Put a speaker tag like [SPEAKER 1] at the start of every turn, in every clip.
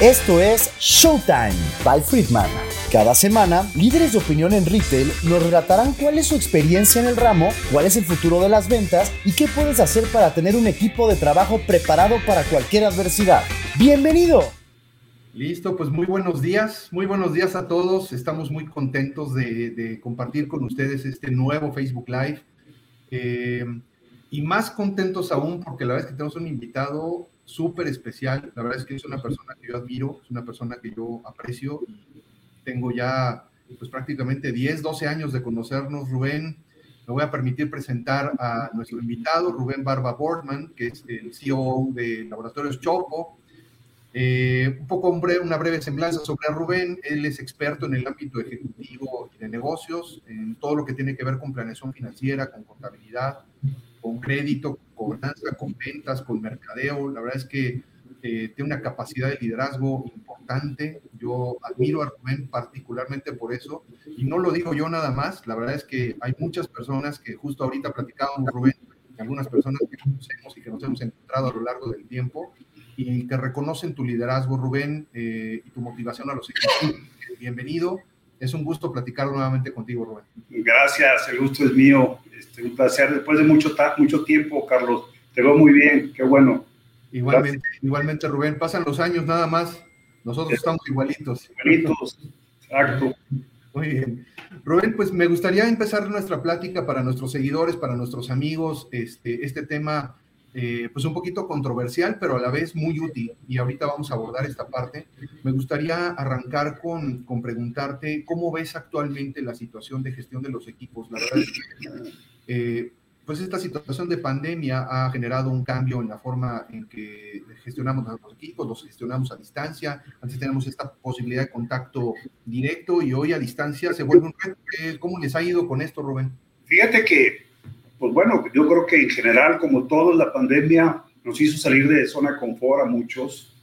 [SPEAKER 1] Esto es Showtime by Friedman. Cada semana, líderes de opinión en retail nos relatarán cuál es su experiencia en el ramo, cuál es el futuro de las ventas y qué puedes hacer para tener un equipo de trabajo preparado para cualquier adversidad. ¡Bienvenido!
[SPEAKER 2] Listo, pues muy buenos días, muy buenos días a todos. Estamos muy contentos de, compartir con ustedes este nuevo Facebook Live. Eh, y más contentos aún porque la verdad es que tenemos un invitado súper especial. La verdad es que es una persona que yo admiro, es una persona que yo aprecio tengo ya pues prácticamente 10, 12 años de conocernos, Rubén. Me voy a permitir presentar a nuestro invitado, Rubén Barba Boardman, que es el CEO de Laboratorios Choco. Eh, un poco hombre, una breve semblanza sobre Rubén. Él es experto en el ámbito ejecutivo y de negocios, en todo lo que tiene que ver con planeación financiera, con contabilidad, con crédito, gobernanza, con ventas, con mercadeo. La verdad es que eh, tiene una capacidad de liderazgo importante. Yo admiro a Rubén particularmente por eso. Y no lo digo yo nada más. La verdad es que hay muchas personas que justo ahorita platicábamos, Rubén, algunas personas que conocemos y que nos hemos encontrado a lo largo del tiempo y que reconocen tu liderazgo, Rubén, eh, y tu motivación a los equipos. Bienvenido. Es un gusto platicar nuevamente contigo, Rubén.
[SPEAKER 3] Gracias, el gusto es mío. Este, un placer. Después de mucho, mucho tiempo, Carlos. Te veo muy bien, qué bueno.
[SPEAKER 2] Igualmente, igualmente, Rubén. Pasan los años nada más. Nosotros estamos igualitos.
[SPEAKER 3] Igualitos, exacto.
[SPEAKER 2] Muy bien. Rubén, pues me gustaría empezar nuestra plática para nuestros seguidores, para nuestros amigos, este, este tema eh, pues un poquito controversial, pero a la vez muy útil. Y ahorita vamos a abordar esta parte. Me gustaría arrancar con, con preguntarte cómo ves actualmente la situación de gestión de los equipos. La verdad es que, eh, pues esta situación de pandemia ha generado un cambio en la forma en que gestionamos los equipos, los gestionamos a distancia. Antes teníamos esta posibilidad de contacto directo y hoy a distancia se vuelve un reto. ¿Cómo les ha ido con esto, Rubén?
[SPEAKER 3] Fíjate que pues bueno, yo creo que en general, como todo, la pandemia nos hizo salir de zona de confort a muchos.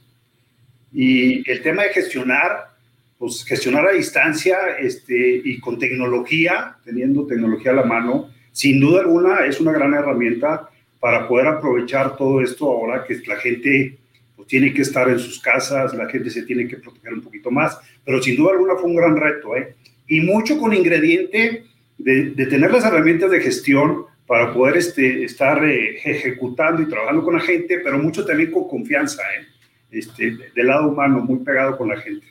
[SPEAKER 3] Y el tema de gestionar, pues gestionar a distancia este, y con tecnología, teniendo tecnología a la mano, sin duda alguna es una gran herramienta para poder aprovechar todo esto ahora que la gente pues, tiene que estar en sus casas, la gente se tiene que proteger un poquito más, pero sin duda alguna fue un gran reto, ¿eh? Y mucho con ingrediente de tener las herramientas de gestión para poder este, estar eh, ejecutando y trabajando con la gente, pero mucho también con confianza, ¿eh? este, del lado humano, muy pegado con la gente.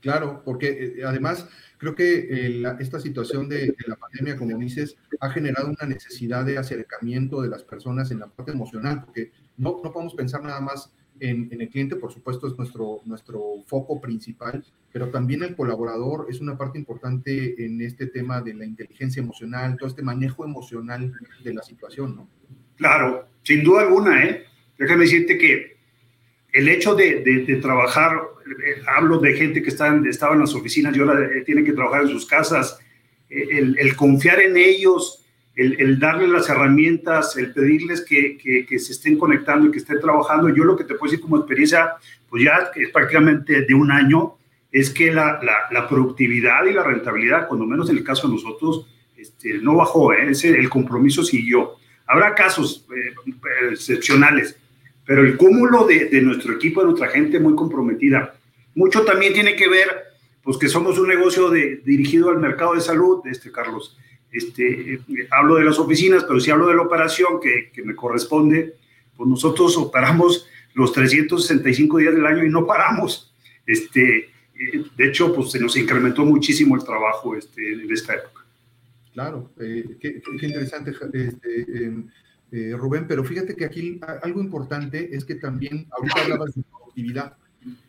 [SPEAKER 2] Claro, porque eh, además creo que esta situación de, de, la pandemia, como dices, ha generado una necesidad de acercamiento de las personas en la parte emocional, porque no, no podemos pensar nada más en, el cliente, por supuesto, es nuestro, nuestro foco principal, pero también el colaborador es una parte importante en este tema de la inteligencia emocional, todo este manejo emocional de la situación, ¿no?
[SPEAKER 3] Claro, sin duda alguna, ¿eh? Déjame decirte que el hecho de, de, trabajar, eh, hablo de gente que está, estaba en las oficinas y ahora eh, tiene que trabajar en sus casas, eh, el, el confiar en ellos, el, el darles las herramientas, el pedirles que, que, se estén conectando y que estén trabajando. Yo lo que te puedo decir como experiencia, pues ya es prácticamente de un año, es que la, la, productividad y la rentabilidad, cuando menos en el caso de nosotros, este, no bajó, ¿eh? Ese, el compromiso siguió. Habrá casos eh, excepcionales, pero el cúmulo de, de, nuestro equipo, de nuestra gente muy comprometida, mucho también tiene que ver, pues que somos un negocio de, dirigido al mercado de salud, este Carlos, este, hablo de las oficinas, pero si hablo de la operación que, me corresponde, pues nosotros operamos los 365 días del año y no paramos. Este, de hecho, pues se nos incrementó muchísimo el trabajo este, en esta época.
[SPEAKER 2] Claro, eh, qué, interesante, este, em, eh, Rubén, pero fíjate que aquí algo importante es que también, ahorita hablabas de productividad,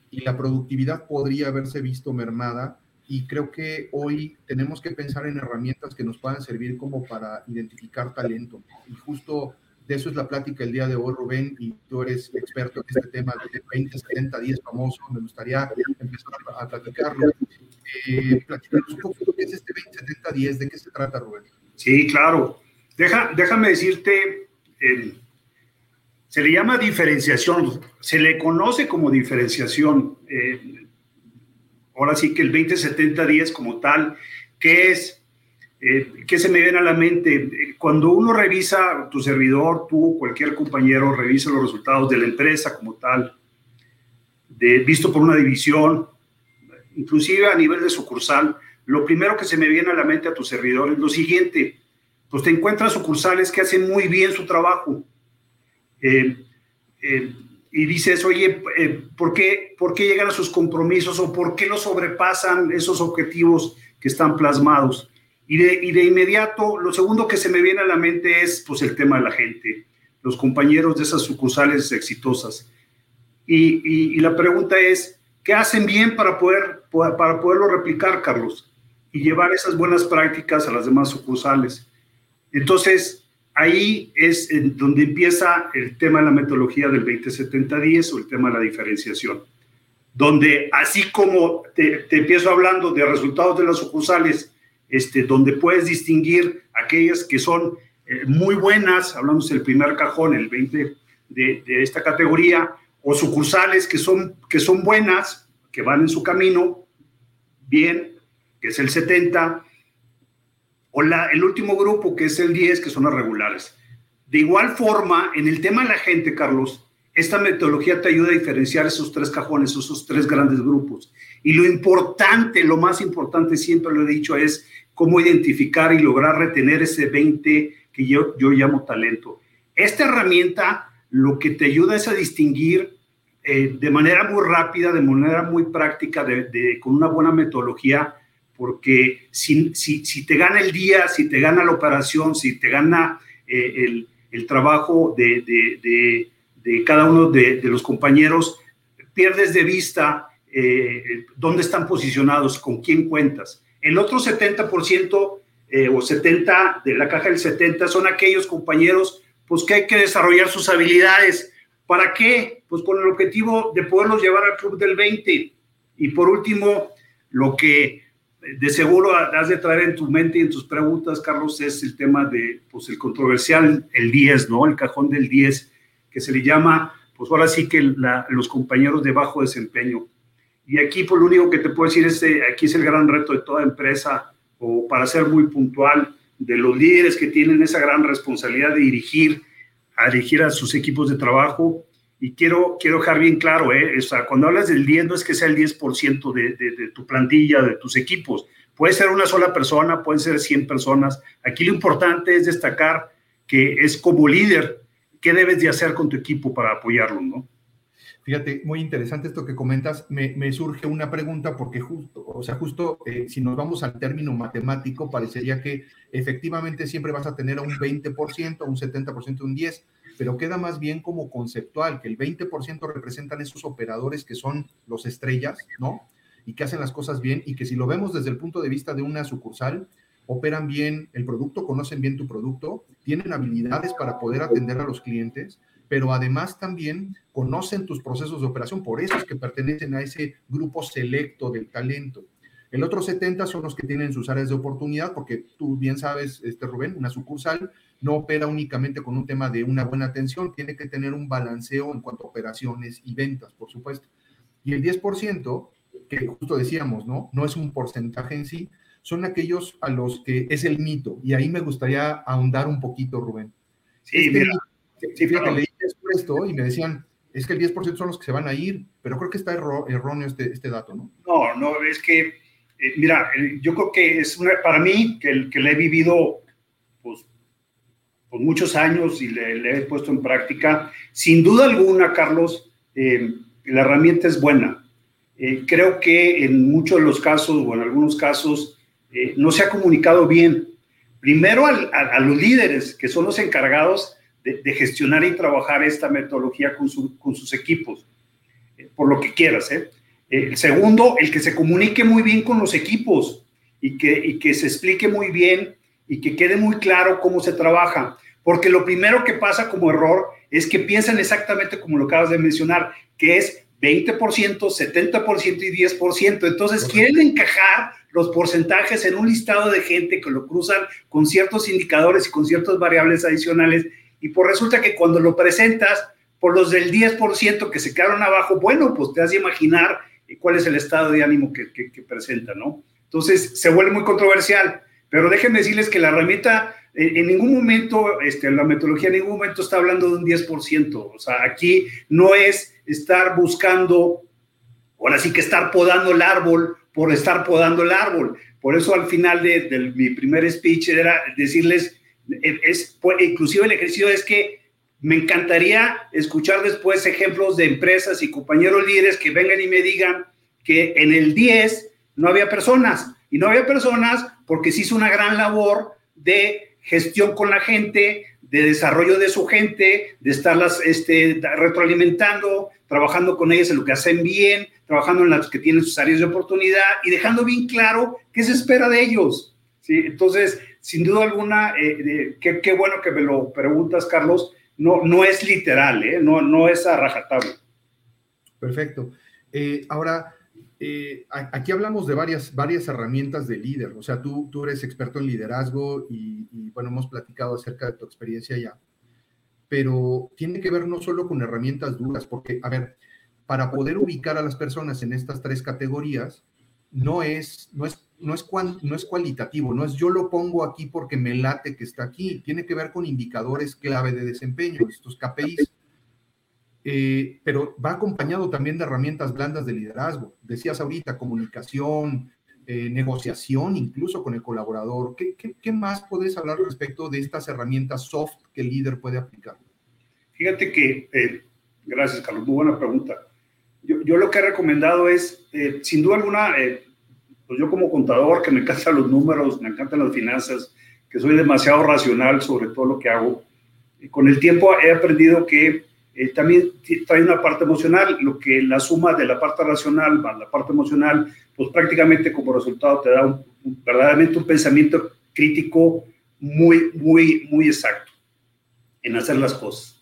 [SPEAKER 2] y la productividad podría haberse visto mermada y creo que hoy tenemos que pensar en herramientas que nos puedan servir como para identificar talento. Y justo de eso es la plática el día de hoy, Rubén, y tú eres experto en este tema de 20, 70, 10 famoso. Me gustaría empezar a, platicarlo. Eh, platicarnos un poco qué es este 20, 70, 10, de qué se trata, Rubén.
[SPEAKER 3] Sí, claro. Deja, déjame decirte, se le llama diferenciación, se le conoce como diferenciación. Eh, ahora sí que el 20-70-10 como tal, ¿qué es? Eh, ¿Qué se me viene a la mente? Cuando uno revisa tu servidor, tú, cualquier compañero, revisa los resultados de la empresa como tal, de, visto por una división, inclusive a nivel de sucursal, lo primero que se me viene a la mente a tus servidores es lo siguiente, pues te encuentras sucursales que hacen muy bien su trabajo. Eh, eh, y dices, oye, eh, ¿por, qué, ¿por qué llegan a sus compromisos o por qué no sobrepasan esos objetivos que están plasmados? Y de, y de inmediato, lo segundo que se me viene a la mente es pues, el tema de la gente, los compañeros de esas sucursales exitosas. Y, y, la pregunta es, ¿qué hacen bien para, poder, para poderlo replicar, Carlos? Y llevar esas buenas prácticas a las demás sucursales. Entonces, ahí es donde empieza el tema de la metodología del 20-70-10 o el tema de la diferenciación, donde así como te, empiezo hablando de resultados de las sucursales, este, donde puedes distinguir aquellas que son eh, muy buenas, hablamos del primer cajón, el 20 de, de, esta categoría, o sucursales que son, que son buenas, que van en su camino, bien, que es el 70, o el último grupo, que es el 10, que son las regulares. De igual forma, en el tema de la gente, Carlos, esta metodología te ayuda a diferenciar esos tres cajones, esos tres grandes grupos. Y lo importante, lo más importante, siempre lo he dicho, es cómo identificar y lograr retener ese 20 que yo, yo llamo talento. Esta herramienta lo que te ayuda es a distinguir eh, de manera muy rápida, de manera muy práctica, de, con una buena metodología, porque si, si, te gana el día, si te gana la operación, si te gana eh, el, el, trabajo de, de, de, cada uno de, los compañeros, pierdes de vista eh, dónde están posicionados, con quién cuentas. El otro 70% eh, o 70% de la caja del 70% son aquellos compañeros pues que hay que desarrollar sus habilidades. ¿Para qué? Pues con el objetivo de poderlos llevar al club del 20. Y por último, lo que de seguro has de traer en tu mente y en tus preguntas, Carlos, es el tema de, pues el controversial, el 10, ¿no? El cajón del 10, que se le llama, pues ahora sí que los compañeros de bajo desempeño. Y aquí, por pues, lo único que te puedo decir es, que aquí es el gran reto de toda empresa, o para ser muy puntual, de los líderes que tienen esa gran responsabilidad de dirigir, dirigir a sus equipos de trabajo, y quiero, quiero dejar bien claro, ¿eh? o sea, cuando hablas del 10, no es que sea el 10% de, de, de, tu plantilla, de tus equipos. Puede ser una sola persona, pueden ser 100 personas. Aquí lo importante es destacar que es como líder, ¿qué debes de hacer con tu equipo para apoyarlo, no?
[SPEAKER 2] Fíjate, muy interesante esto que comentas. Me, me surge una pregunta porque justo, o sea, justo eh, si nos vamos al término matemático, parecería que efectivamente siempre vas a tener un 20%, un 70%, un 10% pero queda más bien como conceptual, que el 20% representan esos operadores que son los estrellas, ¿no? Y que hacen las cosas bien y que si lo vemos desde el punto de vista de una sucursal, operan bien el producto, conocen bien tu producto, tienen habilidades para poder atender a los clientes, pero además también conocen tus procesos de operación, por eso es que pertenecen a ese grupo selecto del talento. El otro 70 son los que tienen sus áreas de oportunidad, porque tú bien sabes, este Rubén, una sucursal no opera únicamente con un tema de una buena atención, tiene que tener un balanceo en cuanto a operaciones y ventas, por supuesto. Y el 10%, que justo decíamos, ¿no? No es un porcentaje en sí, son aquellos a los que es el mito. Y ahí me gustaría ahondar un poquito, Rubén.
[SPEAKER 3] Sí, este
[SPEAKER 2] sí fíjate, leí esto y me decían, es que el 10% son los que se van a ir, pero creo que está erróneo este, este dato, ¿no?
[SPEAKER 3] No, no, es que, eh, mira, yo creo que es una, para mí, que, el, que le he vivido, pues, por muchos años y le, he puesto en práctica. Sin duda alguna, Carlos, eh, la herramienta es buena. Eh, creo que en muchos de los casos o en algunos casos eh, no se ha comunicado bien. Primero a, los líderes, que son los encargados de, gestionar y trabajar esta metodología con, con sus equipos, por lo que quieras. El segundo, el que se comunique muy bien con los equipos y que, y que se explique muy bien y que quede muy claro cómo se trabaja. Porque lo primero que pasa como error es que piensan exactamente como lo acabas de mencionar, que es 20%, 70% y 10%. Entonces quieren encajar los porcentajes en un listado de gente que lo cruzan con ciertos indicadores y con ciertas variables adicionales. Y por resulta que cuando lo presentas, por los del 10% que se quedaron abajo, bueno, pues te has de imaginar cuál es el estado de ánimo que, presenta, ¿no? Entonces se vuelve muy controversial. Pero déjenme decirles que la herramienta, en, ningún momento, este, la metodología en ningún momento está hablando de un 10%. O sea, aquí no es estar buscando ahora sí que estar podando el árbol por estar podando el árbol. Por eso al final de, mi primer speech era decirles, eh, es, inclusive el ejercicio es que me encantaría escuchar después ejemplos de empresas y compañeros líderes que vengan y me digan que en el 10 no había personas. Y no había personas porque se hizo una gran labor de gestión con la gente, de desarrollo de su gente, de estarlas este, retroalimentando, trabajando con ellas en lo que hacen bien, trabajando en las que tienen sus áreas de oportunidad y dejando bien claro qué se espera de ellos. ¿sí? Entonces, sin duda alguna, eh, qué, bueno que me lo preguntas, Carlos, no, no es literal, ¿eh? no, no es a rajatable.
[SPEAKER 2] Perfecto. Eh, ahora, eh, aquí hablamos de varias, varias herramientas de líder, o sea, tú, tú eres experto en liderazgo y, bueno, hemos platicado acerca de tu experiencia ya, pero tiene que ver no solo con herramientas duras, porque, a ver, para poder ubicar a las personas en estas tres categorías, no es, no es, no es, no es cualitativo, no es yo lo pongo aquí porque me late que está aquí, tiene que ver con indicadores clave de desempeño, estos KPIs. Eh, pero va acompañado también de herramientas blandas de liderazgo. Decías ahorita, comunicación, eh, negociación, incluso con el colaborador. ¿Qué, ¿Qué, más puedes hablar respecto de estas herramientas soft que el líder puede aplicar?
[SPEAKER 3] Fíjate que, eh, gracias Carlos, muy buena pregunta. Yo, yo, lo que he recomendado es, sin duda alguna, pues yo como contador, que me encantan los números, me encantan las finanzas, que soy demasiado racional sobre todo lo que hago, y con el tiempo he aprendido que eh, también trae una parte emocional, lo que la suma de la parte racional más la parte emocional, pues prácticamente como resultado te da un, verdaderamente un pensamiento crítico muy, muy, muy exacto en hacer las cosas.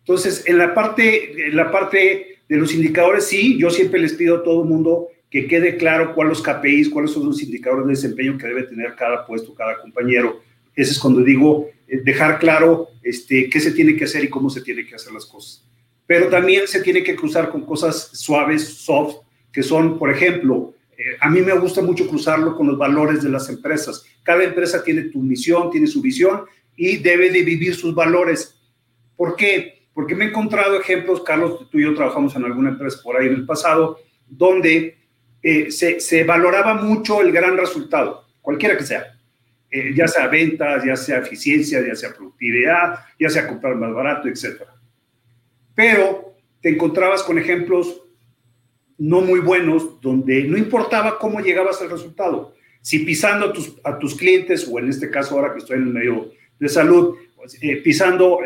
[SPEAKER 3] Entonces, en la parte, en la parte de los indicadores, sí, yo siempre les pido a todo el mundo que quede claro cuáles los KPIs, cuáles son los indicadores de desempeño que debe tener cada puesto, cada compañero. Ese es cuando digo, eh, dejar claro este, qué se tiene que hacer y cómo se tiene que hacer las cosas. Pero también se tiene que cruzar con cosas suaves, soft, que son, por ejemplo, eh, a mí me gusta mucho cruzarlo con los valores de las empresas. Cada empresa tiene tu misión, tiene su visión y debe de vivir sus valores. ¿Por qué? Porque me he encontrado ejemplos, Carlos, tú y yo trabajamos en alguna empresa por ahí en el pasado, donde eh, se, valoraba mucho el gran resultado, cualquiera que sea eh, ya sea ventas, ya sea eficiencia, ya sea productividad, ya sea comprar más barato, etc. Pero te encontrabas con ejemplos no muy buenos donde no importaba cómo llegabas al resultado. Si pisando a tus, clientes, o en este caso ahora que estoy en el medio de salud, eh, pisando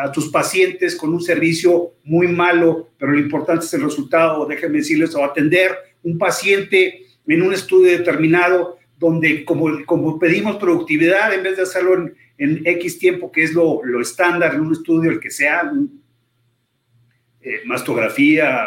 [SPEAKER 3] a tus pacientes con un servicio muy malo, pero lo importante es el resultado, déjenme decirles, o atender un paciente en un estudio determinado, donde como, como pedimos productividad, en vez de hacerlo en, X tiempo, que es lo, lo, estándar en un estudio, el que sea, eh, mastografía,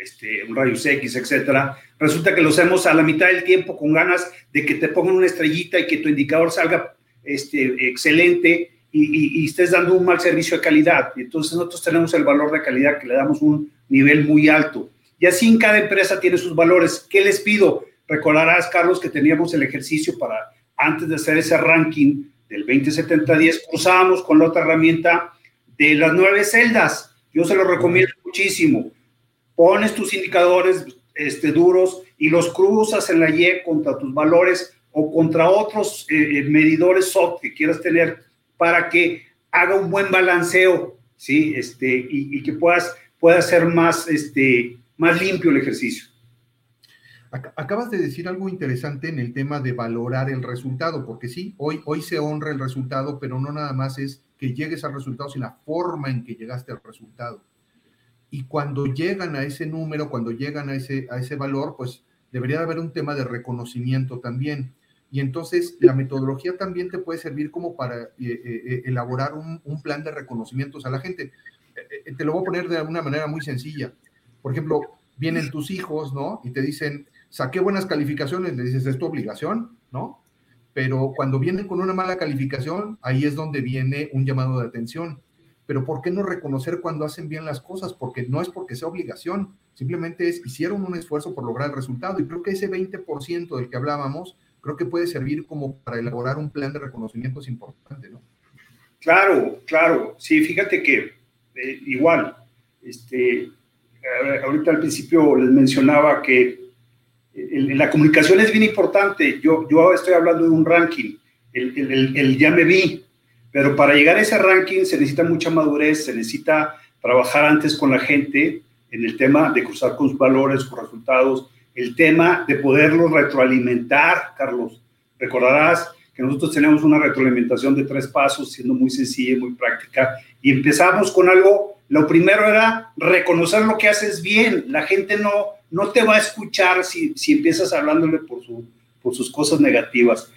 [SPEAKER 3] este, un rayos X, etcétera, resulta que lo hacemos a la mitad del tiempo con ganas de que te pongan una estrellita y que tu indicador salga este, excelente y, y, estés dando un mal servicio de calidad. Entonces nosotros tenemos el valor de calidad que le damos un nivel muy alto. Y así en cada empresa tiene sus valores. ¿Qué les pido? Recordarás, Carlos, que teníamos el ejercicio para, antes de hacer ese ranking del 20-70-10, cruzábamos con la otra herramienta de las nueve celdas. Yo se lo recomiendo muchísimo. Pones tus indicadores este, duros y los cruzas en la Y contra tus valores o contra otros eh, eh, medidores soft que quieras tener para que haga un buen balanceo, ¿sí? Este, y, que puedas, pueda ser más, este, más limpio el ejercicio.
[SPEAKER 2] Acabas de decir algo interesante en el tema de valorar el resultado, porque sí, hoy, hoy se honra el resultado, pero no nada más es que llegues al resultado, sino la forma en que llegaste al resultado. Y cuando llegan a ese número, cuando llegan a ese, a ese valor, pues debería haber un tema de reconocimiento también. Y entonces la metodología también te puede servir como para eh, eh, eh, elaborar un, un, plan de reconocimientos a la gente. te lo voy a poner de una manera muy sencilla. Por ejemplo, vienen tus hijos, ¿no? Y te dicen, saqué buenas calificaciones, le dices, es tu obligación, ¿no? Pero cuando vienen con una mala calificación, ahí es donde viene un llamado de atención. Pero ¿por qué no reconocer cuando hacen bien las cosas? Porque no es porque sea obligación, simplemente es, hicieron un esfuerzo por lograr el resultado. Y creo que ese 20% del que hablábamos, creo que puede servir como para elaborar un plan de reconocimiento es importante, ¿no?
[SPEAKER 3] Claro, claro. Sí, fíjate que eh, igual, este, ahorita al principio les mencionaba que la comunicación es bien importante. Yo, yo estoy hablando de un ranking, el, el, ya me vi, pero para llegar a ese ranking se necesita mucha madurez, se necesita trabajar antes con la gente en el tema de cruzar con sus valores, con resultados, el tema de poderlos retroalimentar, Carlos. Recordarás que nosotros tenemos una retroalimentación de tres pasos, siendo muy sencilla muy práctica, y empezamos con algo, lo primero era reconocer lo que haces bien, la gente no, no te va a escuchar si, si empiezas hablándole por, su, por sus cosas negativas.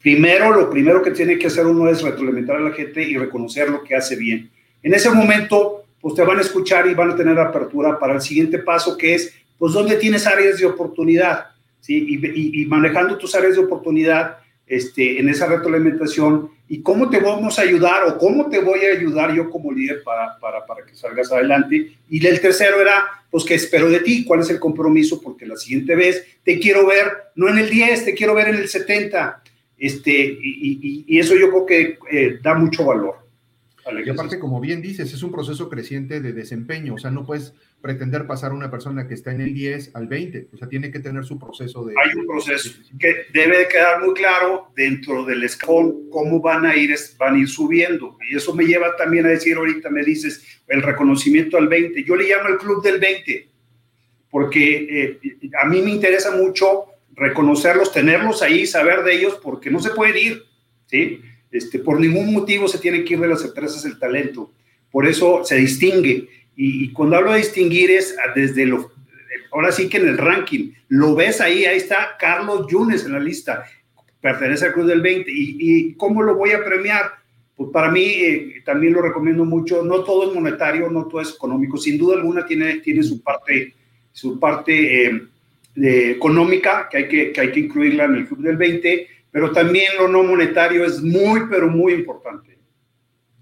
[SPEAKER 3] Primero, lo primero que tiene que hacer uno es retroalimentar a la gente y reconocer lo que hace bien. En ese momento, pues te van a escuchar y van a tener apertura para el siguiente paso, que es, pues, ¿dónde tienes áreas de oportunidad? ¿Sí? Y, manejando tus áreas de oportunidad, este, en esa retroalimentación y cómo te vamos a ayudar o cómo te voy a ayudar yo como líder para, para, para que salgas adelante. Y el tercero era, pues, ¿qué espero de ti? ¿Cuál es el compromiso? Porque la siguiente vez te quiero ver, no en el 10, te quiero ver en el 70. Este, y, y, eso yo creo que eh, da mucho valor.
[SPEAKER 2] Y aparte, como bien dices, es un proceso creciente de desempeño, o sea, no puedes pretender pasar a una persona que está en el 10 al 20, o sea, tiene que tener su proceso de...
[SPEAKER 3] Hay un proceso que debe de quedar muy claro dentro del escalón cómo van a ir, van a ir subiendo. Y eso me lleva también a decir ahorita, me dices, el reconocimiento al 20. Yo le llamo el club del 20, porque eh, a mí me interesa mucho reconocerlos, tenerlos ahí, saber de ellos, porque no se puede ir, ¿sí? Este, por ningún motivo se tiene que ir de las empresas el talento. Por eso se distingue. Y, cuando hablo de distinguir es desde lo, ahora sí que en el ranking, lo ves ahí, ahí está Carlos Yunes en la lista, pertenece al Club del 20. ¿Y, cómo lo voy a premiar? Pues para mí eh, también lo recomiendo mucho, no todo es monetario, no todo es económico, sin duda alguna tiene, tiene su parte, su parte eh, económica que hay que, que hay que incluirla en el Club del 20, pero también lo no monetario es muy, pero muy importante.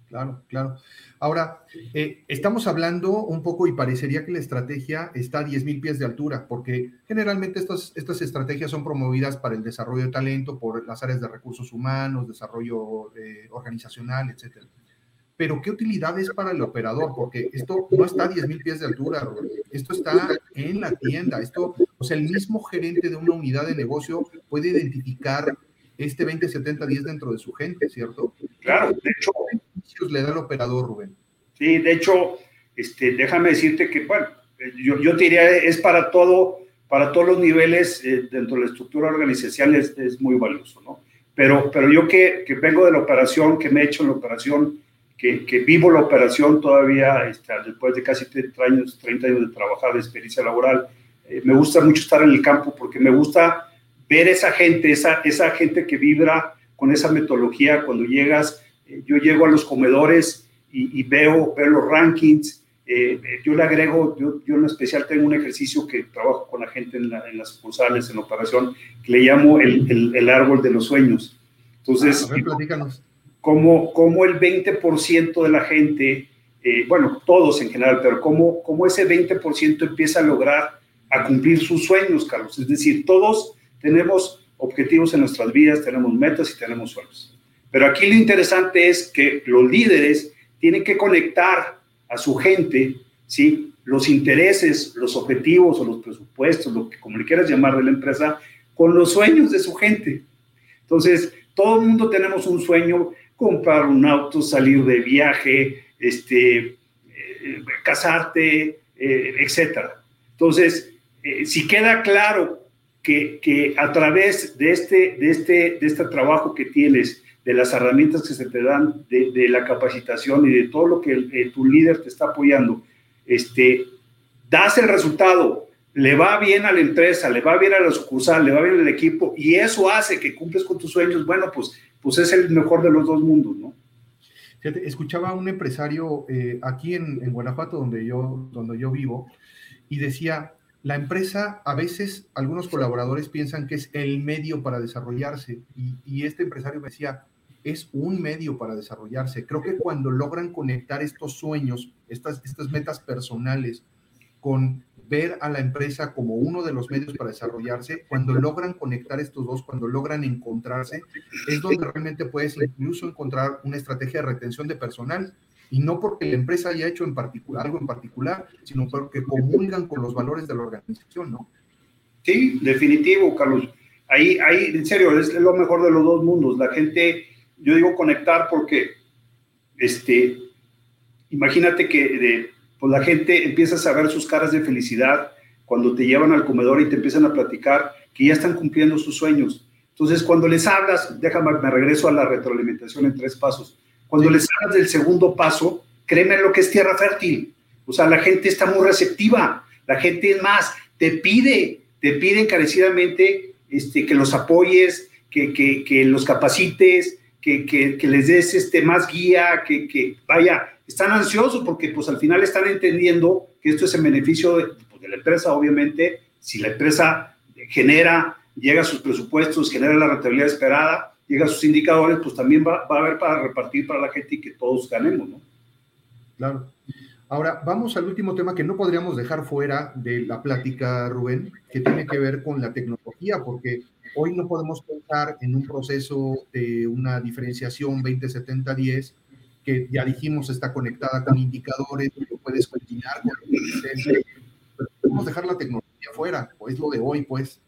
[SPEAKER 2] Claro, claro. Ahora, eh, estamos hablando un poco y parecería que la estrategia está a 10.000 pies de altura, porque generalmente estas, estas estrategias son promovidas para el desarrollo de talento por las áreas de recursos humanos, desarrollo eh, organizacional, etc. Pero, ¿qué utilidad es para el operador? Porque esto no está a 10.000 pies de altura, esto está en la tienda. Esto, o sea, el mismo gerente de una unidad de negocio puede identificar este 20-70-10 dentro de su gente, ¿cierto?
[SPEAKER 3] Claro, de hecho.
[SPEAKER 2] ¿Qué le da el operador, Rubén?
[SPEAKER 3] Sí, de hecho, este, déjame decirte que, bueno, yo, yo te diría, es para todo, para todos los niveles eh, dentro de la estructura organizacional es, muy valioso, ¿no? Pero, pero yo que, que, vengo de la operación, que me he hecho en la operación, que, que vivo la operación todavía, este, después de casi 30 años, 30 años de trabajar de experiencia laboral, eh, me gusta mucho estar en el campo porque me gusta ver esa gente, esa, esa gente que vibra con esa metodología cuando llegas, eh, yo llego a los comedores y, veo, veo los rankings, eh, yo le agrego, yo, yo, en especial tengo un ejercicio que trabajo con la gente en, las sucursales, en la operación, que le llamo el, el, árbol de los sueños. Entonces,
[SPEAKER 2] ah,
[SPEAKER 3] como, como el 20% de la gente, eh, bueno, todos en general, pero como, como ese 20% empieza a lograr a cumplir sus sueños, Carlos. Es decir, todos tenemos objetivos en nuestras vidas, tenemos metas y tenemos sueños. Pero aquí lo interesante es que los líderes tienen que conectar a su gente, ¿sí? Los intereses, los objetivos o los presupuestos, lo que como le quieras llamar de la empresa, con los sueños de su gente. Entonces, todo el mundo tenemos un sueño, comprar un auto, salir de viaje, este, eh, casarte, eh, etcétera. Entonces, eh, si queda claro que, a través de este, de, este, de este trabajo que tienes, de las herramientas que se te dan, de, la capacitación y de todo lo que eh, tu líder te está apoyando, este, das el resultado, le va bien a la empresa, le va bien a la sucursal, le va bien al equipo y eso hace que cumples con tus sueños, bueno, pues, pues es el mejor de los dos mundos, ¿no?
[SPEAKER 2] Fíjate, escuchaba a un empresario eh, aquí en, Guanajuato, donde yo, donde yo vivo, y decía, la empresa, a veces algunos colaboradores piensan que es el medio para desarrollarse y, este empresario me decía, es un medio para desarrollarse. Creo que cuando logran conectar estos sueños, estas, estas metas personales, con ver a la empresa como uno de los medios para desarrollarse, cuando logran conectar estos dos, cuando logran encontrarse, es donde realmente puedes incluso encontrar una estrategia de retención de personal y no porque la empresa haya hecho en particular, algo en particular, sino porque comulgan con los valores de la organización, ¿no?
[SPEAKER 3] Sí, definitivo, Carlos. Ahí, ahí, en serio, es lo mejor de los dos mundos. La gente, yo digo conectar porque, este, imagínate que de, pues la gente empieza a saber sus caras de felicidad cuando te llevan al comedor y te empiezan a platicar que ya están cumpliendo sus sueños. Entonces, cuando les hablas, déjame, me regreso a la retroalimentación en tres pasos. Cuando les hablas del segundo paso, créeme lo que es tierra fértil. O sea, la gente está muy receptiva. La gente es más, te pide, te pide encarecidamente este, que los apoyes, que, que, que los capacites, que, que, les des este, más guía, que, que vaya, están ansiosos porque pues al final están entendiendo que esto es en beneficio de, pues, de la empresa, obviamente, si la empresa genera, llega a sus presupuestos, genera la rentabilidad esperada, llega a sus indicadores, pues también va, va a haber para repartir para la gente y que todos ganemos, ¿no?
[SPEAKER 2] Claro. Ahora, vamos al último tema que no podríamos dejar fuera de la plática, Rubén, que tiene que ver con la tecnología, porque hoy no podemos pensar en un proceso de una diferenciación 20-70-10, que ya dijimos está conectada con indicadores, que puedes continuar con el Podemos dejar la tecnología fuera, o es lo de hoy, pues.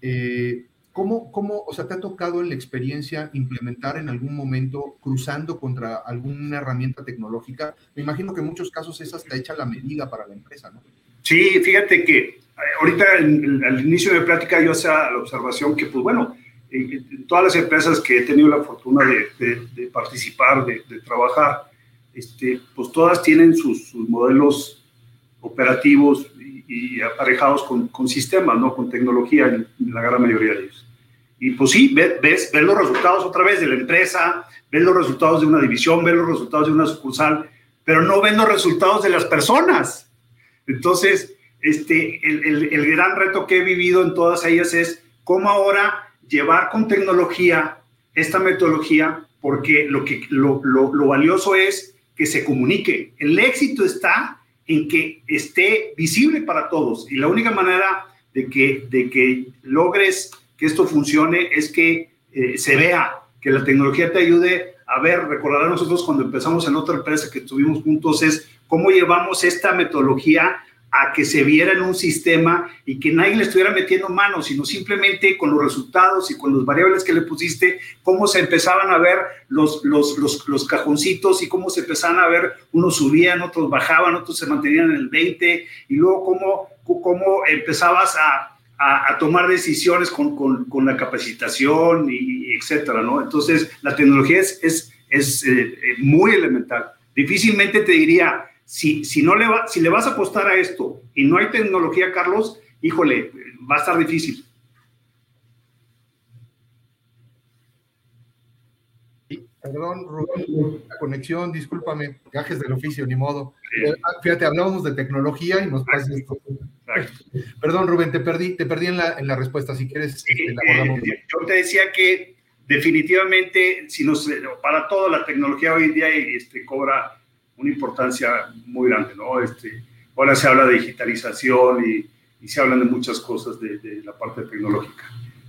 [SPEAKER 2] Eh, ¿Cómo, ¿Cómo, o sea, te ha tocado en la experiencia implementar en algún momento cruzando contra alguna herramienta tecnológica? Me imagino que en muchos casos esa está hecha la medida para la empresa, ¿no?
[SPEAKER 3] Sí, fíjate que eh, ahorita al inicio de plática yo hacía la observación que, pues bueno, en, todas las empresas que he tenido la fortuna de, participar, de, trabajar, este, pues todas tienen sus, modelos operativos y, aparejados con, con, sistemas, ¿no? Con tecnología en la gran mayoría de ellos. Y pues sí, ves, ves, los resultados otra vez de la empresa, ves los resultados de una división, ves los resultados de una sucursal, pero no ven los resultados de las personas. Entonces, este, el, el, gran reto que he vivido en todas ellas es cómo ahora llevar con tecnología esta metodología, porque lo, que, lo, lo, lo valioso es que se comunique. El éxito está en que esté visible para todos y la única manera de que, de que logres que esto funcione es que eh, se vea, que la tecnología te ayude a ver, recordar a nosotros cuando empezamos en otra empresa que estuvimos juntos, es cómo llevamos esta metodología a que se viera en un sistema y que nadie le estuviera metiendo manos, sino simplemente con los resultados y con las variables que le pusiste, cómo se empezaban a ver los, los, los, los cajoncitos y cómo se empezaban a ver, unos subían, otros bajaban, otros se mantenían en el 20, y luego cómo, cómo empezabas a, a, tomar decisiones con, con, con, la capacitación y, etcétera, ¿no? Entonces, la tecnología es, es, es eh, eh, muy elemental. Difícilmente te diría, si, si, no le va, si le vas a apostar a esto y no hay tecnología, Carlos, híjole, va a estar difícil.
[SPEAKER 2] Perdón, Rubén, la conexión, discúlpame, gajes del oficio, ni modo. Eh, ah, fíjate, hablábamos de tecnología y nos pasa esto. Perdón, Rubén, te perdí, te perdí en la, en la respuesta, si quieres.
[SPEAKER 3] Este, eh, yo te decía que definitivamente, si nos, para todo la tecnología hoy en día este, cobra una importancia muy grande, ¿no? Este, ahora se habla de digitalización y, y se hablan de muchas cosas de, de la parte tecnológica.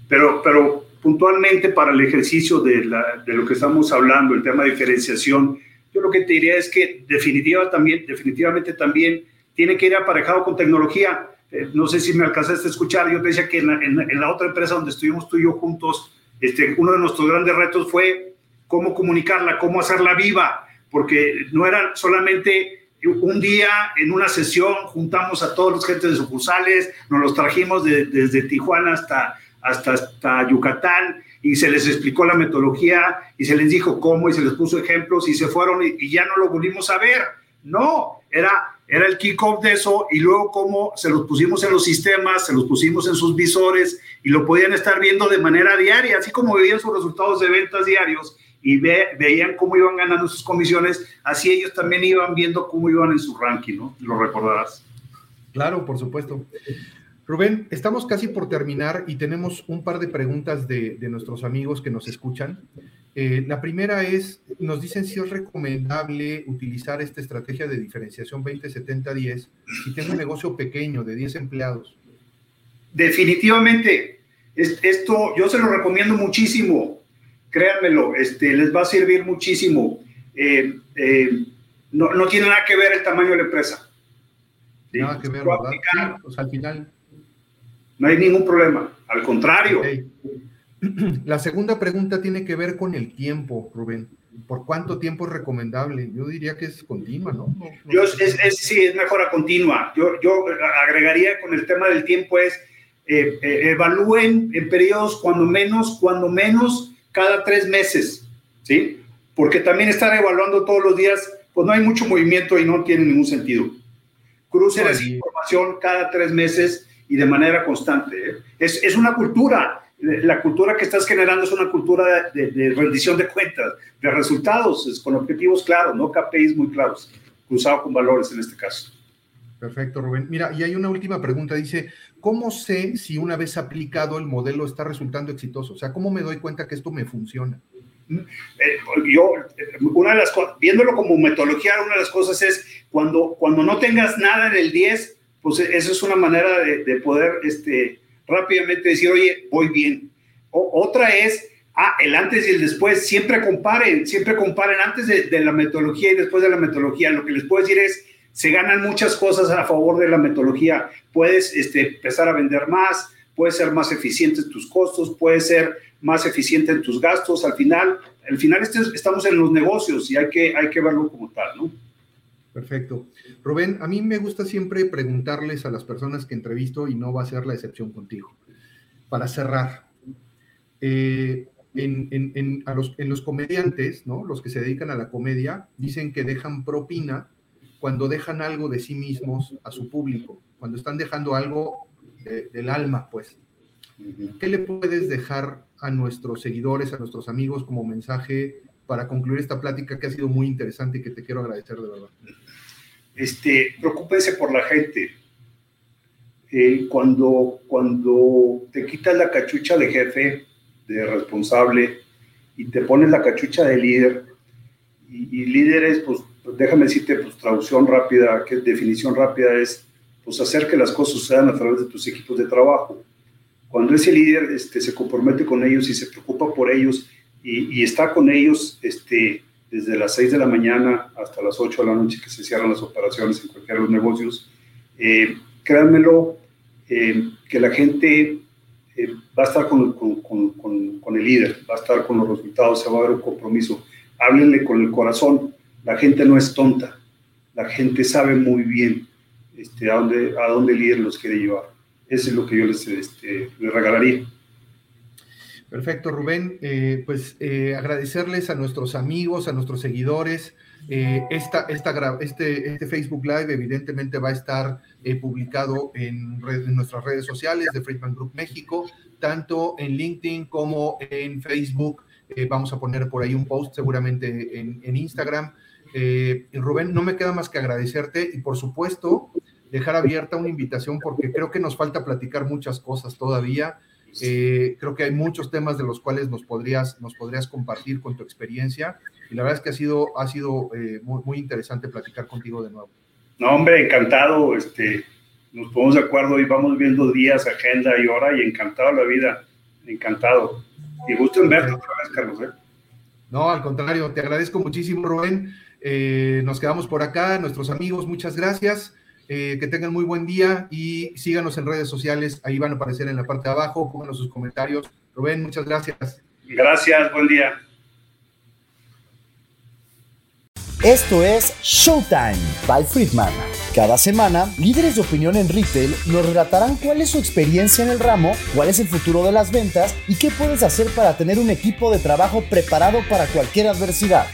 [SPEAKER 3] Pero, pero puntualmente para el ejercicio de, la, de, lo que estamos hablando, el tema de diferenciación, yo lo que te diría es que definitiva también, definitivamente también tiene que ir aparejado con tecnología. Eh, no sé si me alcanzaste a escuchar, yo te decía que en la, en, la, otra empresa donde estuvimos tú y yo juntos, este, uno de nuestros grandes retos fue cómo comunicarla, cómo hacerla viva, porque no era solamente un día en una sesión juntamos a todos los gentes de sucursales, nos los trajimos de, desde Tijuana hasta hasta, hasta Yucatán y se les explicó la metodología y se les dijo cómo y se les puso ejemplos y se fueron y, ya no lo volvimos a ver. No, era, era el kickoff de eso y luego cómo se los pusimos en los sistemas, se los pusimos en sus visores y lo podían estar viendo de manera diaria, así como veían sus resultados de ventas diarios y veían cómo iban ganando sus comisiones, así ellos también iban viendo cómo iban en su ranking, ¿no? Lo recordarás.
[SPEAKER 2] Claro, por supuesto. Rubén, estamos casi por terminar y tenemos un par de preguntas de, nuestros amigos que nos escuchan. Eh, la primera es, nos dicen si es recomendable utilizar esta estrategia de diferenciación 20-70-10 si tiene un negocio pequeño de 10 empleados.
[SPEAKER 3] Definitivamente, esto yo se lo recomiendo muchísimo, créanmelo, este, les va a servir muchísimo. Eh, eh, no, no tiene nada que ver el tamaño de la empresa.
[SPEAKER 2] Nada que ver, ¿verdad? pues al final.
[SPEAKER 3] No hay ningún problema, al contrario.
[SPEAKER 2] La segunda pregunta tiene que ver con el tiempo, Rubén. ¿Por cuánto tiempo es recomendable? Yo diría que es continua, ¿no?
[SPEAKER 3] yo, es, sí, es mejor a continua. Yo, yo agregaría con el tema del tiempo es eh, eh, evalúen en periodos cuando menos, cuando menos cada tres meses, ¿sí? Porque también estar evaluando todos los días, pues no hay mucho movimiento y no tiene ningún sentido. Crucen esa información cada tres meses y de manera constante. ¿eh? Es, es una cultura la cultura que estás generando es una cultura de, rendición de cuentas, de resultados, con objetivos claros, no KPIs muy claros, cruzado con valores en este caso.
[SPEAKER 2] Perfecto, Rubén. Mira, y hay una última pregunta. Dice, ¿cómo sé si una vez aplicado el modelo está resultando exitoso? O sea, ¿cómo me doy cuenta que esto me funciona?
[SPEAKER 3] Eh, yo, una de las viéndolo como metodología, una de las cosas es cuando, cuando no tengas nada en el 10, pues eso es una manera de, de poder este, rápidamente decir, oye, voy bien. otra es, ah, el antes y el después, siempre comparen, siempre comparen antes de, la metodología y después de la metodología. Lo que les puedo decir es, se ganan muchas cosas a favor de la metodología. Puedes este, empezar a vender más, puedes ser más eficiente en tus costos, puedes ser más eficiente en tus gastos. Al final, al final este estamos en los negocios y hay que, hay que verlo como tal, ¿no?
[SPEAKER 2] Perfecto. Rubén, a mí me gusta siempre preguntarles a las personas que entrevisto, y no va a ser la excepción contigo, para cerrar. Eh, en, los, en, los, comediantes, ¿no? los que se dedican a la comedia, dicen que dejan propina cuando dejan algo de sí mismos a su público, cuando están dejando algo del alma, pues. ¿Qué le puedes dejar a nuestros seguidores, a nuestros amigos como mensaje para concluir esta plática que ha sido muy interesante y que te quiero agradecer de verdad.
[SPEAKER 3] Este, preocúpense por la gente. Eh, cuando, cuando te quitas la cachucha de jefe, de responsable, y te pones la cachucha de líder, y, líder es, pues, déjame decirte, pues, traducción rápida, que definición rápida es, pues, hacer que las cosas sucedan a través de tus equipos de trabajo. Cuando ese líder este, se compromete con ellos y se preocupa por ellos y, está con ellos este, desde las 6 de la mañana hasta las 8 de la noche que se cierran las operaciones en cualquiera de los negocios. Eh, créanmelo, eh, que la gente eh, va a estar con, con, el líder, va a estar con los resultados, se va a ver un compromiso. Háblenle con el corazón. La gente no es tonta. La gente sabe muy bien este, a, dónde, a dónde el líder los quiere llevar. Eso es lo que yo les, este, regalaría.
[SPEAKER 2] Perfecto, Rubén. Eh, pues eh, agradecerles a nuestros amigos, a nuestros seguidores. Eh, esta, esta, este, este Facebook Live evidentemente va a estar publicado en, en, nuestras redes sociales de Friedman Group México, tanto en LinkedIn como en Facebook. vamos a poner por ahí un post seguramente en, en Instagram. Rubén, no me queda más que agradecerte y por supuesto dejar abierta una invitación porque creo que nos falta platicar muchas cosas todavía. Eh, creo que hay muchos temas de los cuales nos podrías, nos podrías compartir con tu experiencia y la verdad es que ha sido, ha sido eh, muy, muy, interesante platicar contigo de nuevo.
[SPEAKER 3] No, hombre, encantado. Este, nos ponemos de acuerdo y vamos viendo días, agenda y hora y encantado la vida. Encantado. Y gusto en verte otra vez, Carlos. ¿eh?
[SPEAKER 2] No, al contrario, te agradezco muchísimo, Rubén. Nos quedamos por acá, nuestros amigos, muchas gracias. Eh, que tengan muy buen día y síganos en redes sociales. Ahí van a aparecer en la parte de abajo. Pónganos sus comentarios. Rubén, muchas gracias.
[SPEAKER 3] Gracias, buen día.
[SPEAKER 1] Esto es Showtime by Friedman. Cada semana, líderes de opinión en retail nos relatarán cuál es su experiencia en el ramo, cuál es el futuro de las ventas y qué puedes hacer para tener un equipo de trabajo preparado para cualquier adversidad.